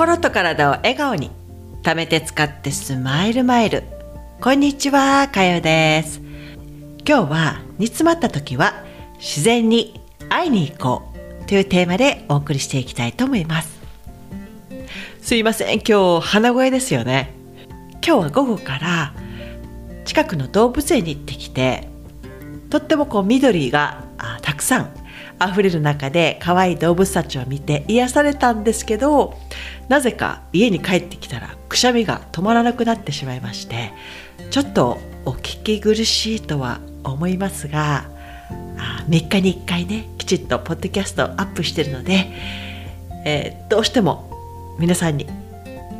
心と体を笑顔に貯めて使ってスマイルマイル。こんにちはかよです。今日は煮詰まった時は自然に会いに行こうというテーマでお送りしていきたいと思います。すいません今日鼻声ですよね。今日は午後から近くの動物園に行ってきてとってもこう緑がたくさん溢れる中で可愛い動物たちを見て癒されたんですけどなぜか家に帰ってきたらくしゃみが止まらなくなってしまいましてちょっとお聞き苦しいとは思いますが3日に1回ねきちっとポッドキャストをアップしてるので、えー、どうしても皆さんに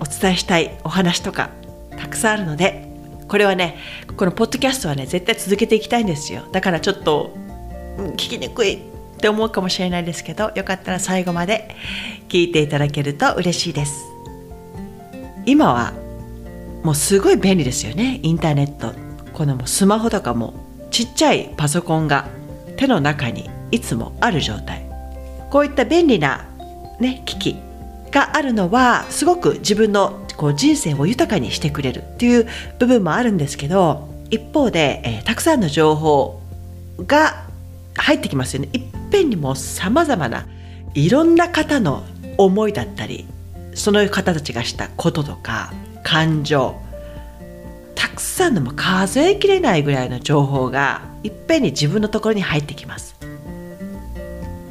お伝えしたいお話とかたくさんあるのでこれはねこのポッドキャストはね絶対続けていきたいんですよ。だからちょっと聞きにくいって思うかもしれないですけどよかったら最後まで聞いていただけると嬉しいです。今はもうすごい便利ですよね。インターネット。このスマホとかもちっちゃいパソコンが手の中にいつもある状態。こういった便利な、ね、機器があるのはすごく自分のこう人生を豊かにしてくれるっていう部分もあるんですけど一方で、えー、たくさんの情報が入ってきますよね。いっぺんにもさまざまないろんな方の思いだったりその方たちがしたこととか感情たくさんのも数えきれないぐらいの情報がいっぺんに自分のところに入ってきます。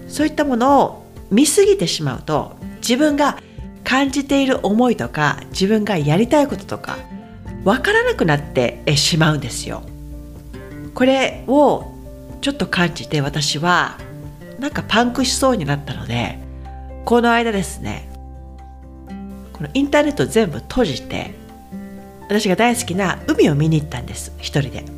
そういったものを見すぎてしまうと自分が感じている思いとか自分がやりたいこととか分からなくなってしまうんですよ。これをちょっと感じて私はなんかパンクしそうになったのでこの間ですねこのインターネット全部閉じて私が大好きな海を見に行ったんです一人で。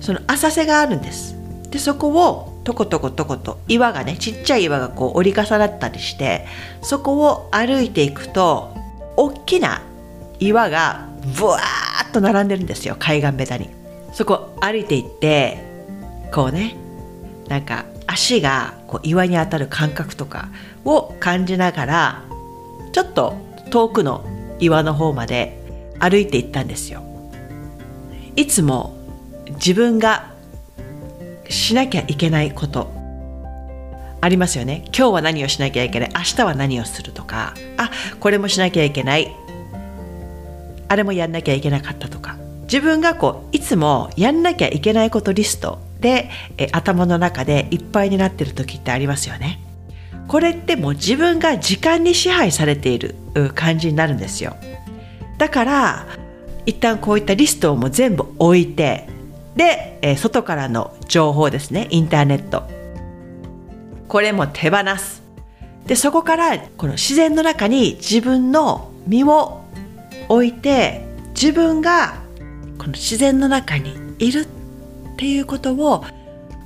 その浅瀬があるんです。でそこをとことことこと岩がねちっちゃい岩がこう折り重なったりしてそこを歩いていくと大きな岩がブワーッと並んでるんですよ海岸ベタに。そこ歩いていってこうねなんか足がこう岩に当たる感覚とかを感じながらちょっと遠くの岩の方まで歩いていったんですよ。いつも自分がしなきゃいけないことありますよね。今日は何をしなきゃいけない？明日は何をするとかあこれもしなきゃいけない。あれもやんなきゃいけなかったとか。自分がこういつもやんなきゃいけないことリストでえ頭の中でいっぱいになってる時ってありますよね。これってもう自分が時間に支配されている感じになるんですよ。だから一旦こういったリストをもう全部置いてで、え外からの情報ですねインターネットこれも手放すでそこからこの自然の中に自分の身を置いて自分がこの自然の中にいるっっていうことを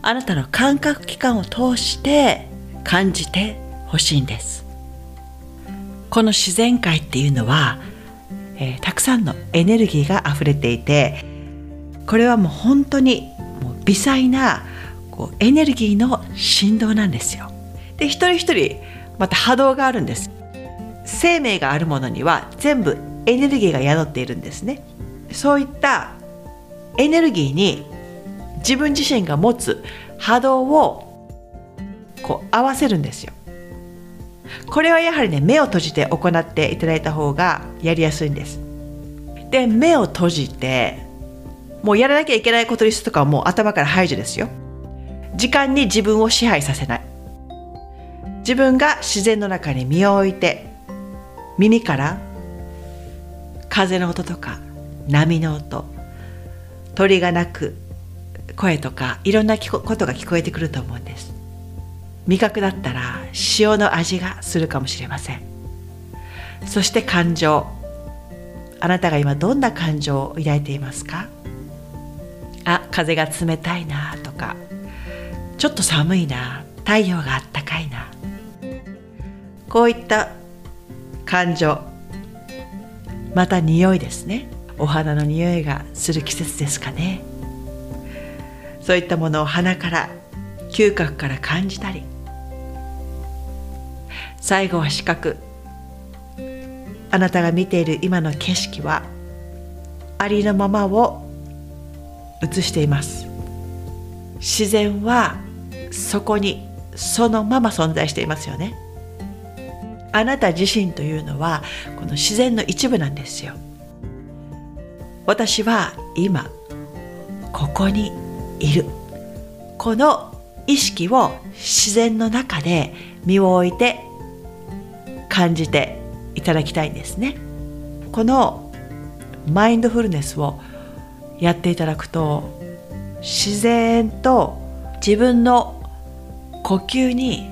あなたの感覚器官を通して感じてほしいんです。この自然界っていうのは、えー、たくさんのエネルギーが溢れていてこれはもう本当にもう微細なこうエネルギーの振動なんですよ。で一人一人また波動があるんです。生命があるものには全部エネルギーが宿っているんですね。そういったエネルギーに自分自身が持つ波動をこう合わせるんですよ。これはやはりね目を閉じて行っていただいた方がやりやすいんです。で目を閉じてもうやらなきゃいけないことリストとかはもう頭から排除ですよ。時間に自分を支配させない。自分が自然の中に身を置いて耳から風の音とか波の音鳥が鳴く声とかいろんなことが聞こえてくると思うんです。味覚だったら塩の味がするかもしれません。そして感情。あなたが今どんな感情を抱いていますか？あ風が冷たいなとか。ちょっと寒いな太陽があったかいな。こういった感情。また匂いですね。お花の匂いがする季節ですかね。そういったものを鼻から嗅覚から感じたり最後は視覚。あなたが見ている今の景色はありのままを映しています。自然はそこにそのまま存在していますよね。あなた自身というのはこの自然の一部なんですよ。私は今ここにいる。この意識を自然の中で身を置いて感じていただきたいんですね。このマインドフルネスをやっていただくと自然と自分の呼吸に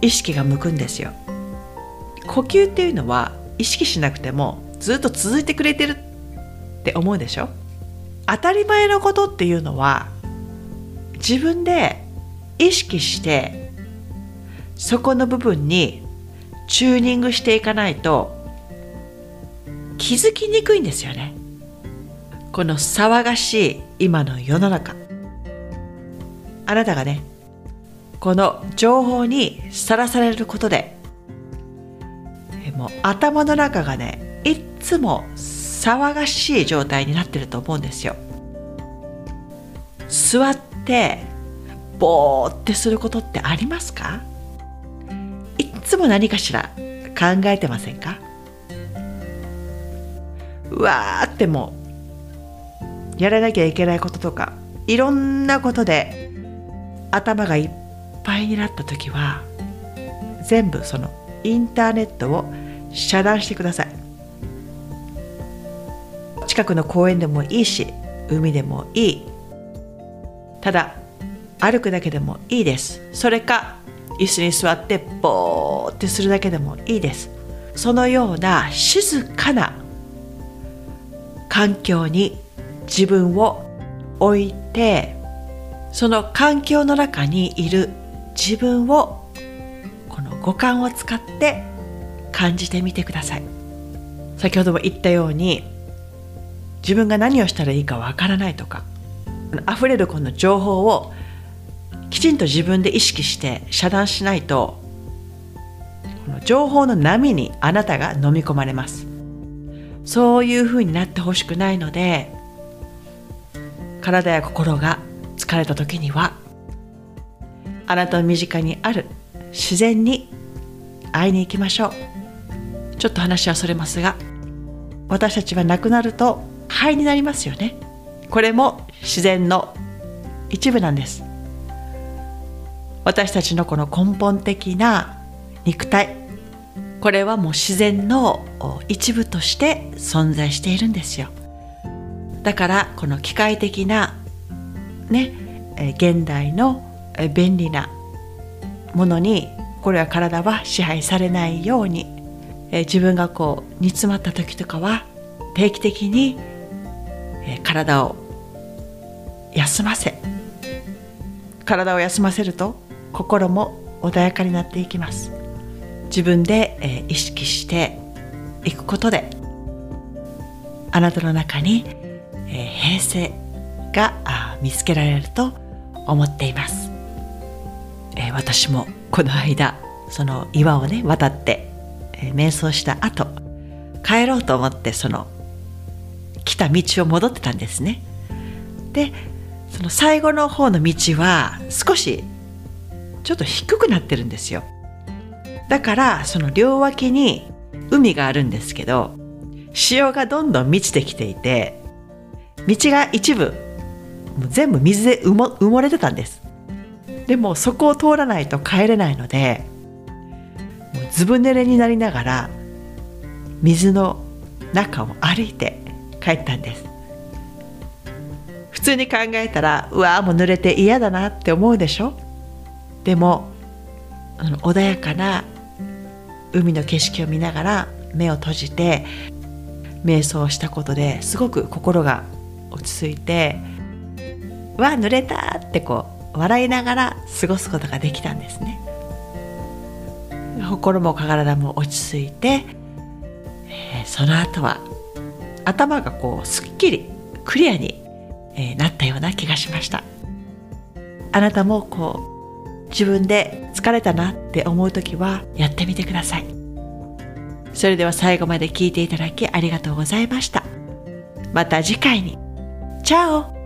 意識が向くんですよ。呼吸っていうのは意識しなくてもずっと続いてくれてるって思うでしょ？当たり前のことっていうのは自分で意識してそこの部分にチューニングしていかないと気づきにくいんですよね。この騒がしい今の世の中。あなたがねこの情報にさらされることでもう頭の中がねいっつも騒がしい状態になってると思うんですよ。座ってぼーってすることってありますか？いつも何かしら考えてませんか？うわーってもうやらなきゃいけないこととかいろんなことで頭がいっぱいになった時は全部そのインターネットを遮断してください。近くの公園でもいいし海でもいい。ただ歩くだけでもいいです。それか椅子に座ってボーってするだけでもいいです。そのような静かな環境に自分を置いてその環境の中にいる自分をこの五感を使って感じてみてください。先ほども言ったように自分が何をしたらいいかわからないとか溢れるこの情報をきちんと自分で意識して遮断しないとこの情報の波にあなたが飲み込まれます。そういうふうになってほしくないので体や心が疲れた時にはあなたの身近にある自然に会いに行きましょう。ちょっと話はそれますが私たちは亡くなると肺になりますよね。これも自然の一部なんです。私たちのこの根本的な肉体これはもう自然の一部として存在しているんですよ。だからこの機械的なね現代の便利なものにこれは体は支配されないように自分がこう煮詰まった時とかは定期的に体を休ませ体を休ませると心も穏やかになっていきます。自分で、意識していくことであなたの中に、平静が見つけられると思っています、私もこの間その岩をね渡って、瞑想した後帰ろうと思ってそのた道を戻ってたんですね。でその最後の方の道は少しちょっと低くなってるんですよ。だからその両脇に海があるんですけど潮がどんどん満ちてきていて道が一部もう全部水で埋も埋もれてたんです。でもそこを通らないと帰れないのでもうずぶ濡れになりながら水の中を歩いて帰ったんです普通に考えたらうわもう濡れて嫌だなって思うでしょ？でも穏やかな海の景色を見ながら目を閉じて瞑想したことですごく心が落ち着いて「わ濡れた!」ってこう笑いながら過ごすことができたんですね。心も体も落ち着いて、えー、その後は頭がこうすっきりクリアにえ、なったような気がしました。あなたもこう自分で疲れたなって思う時はやってみてください。それでは最後まで聞いていただきありがとうございました。また次回に。チャオ。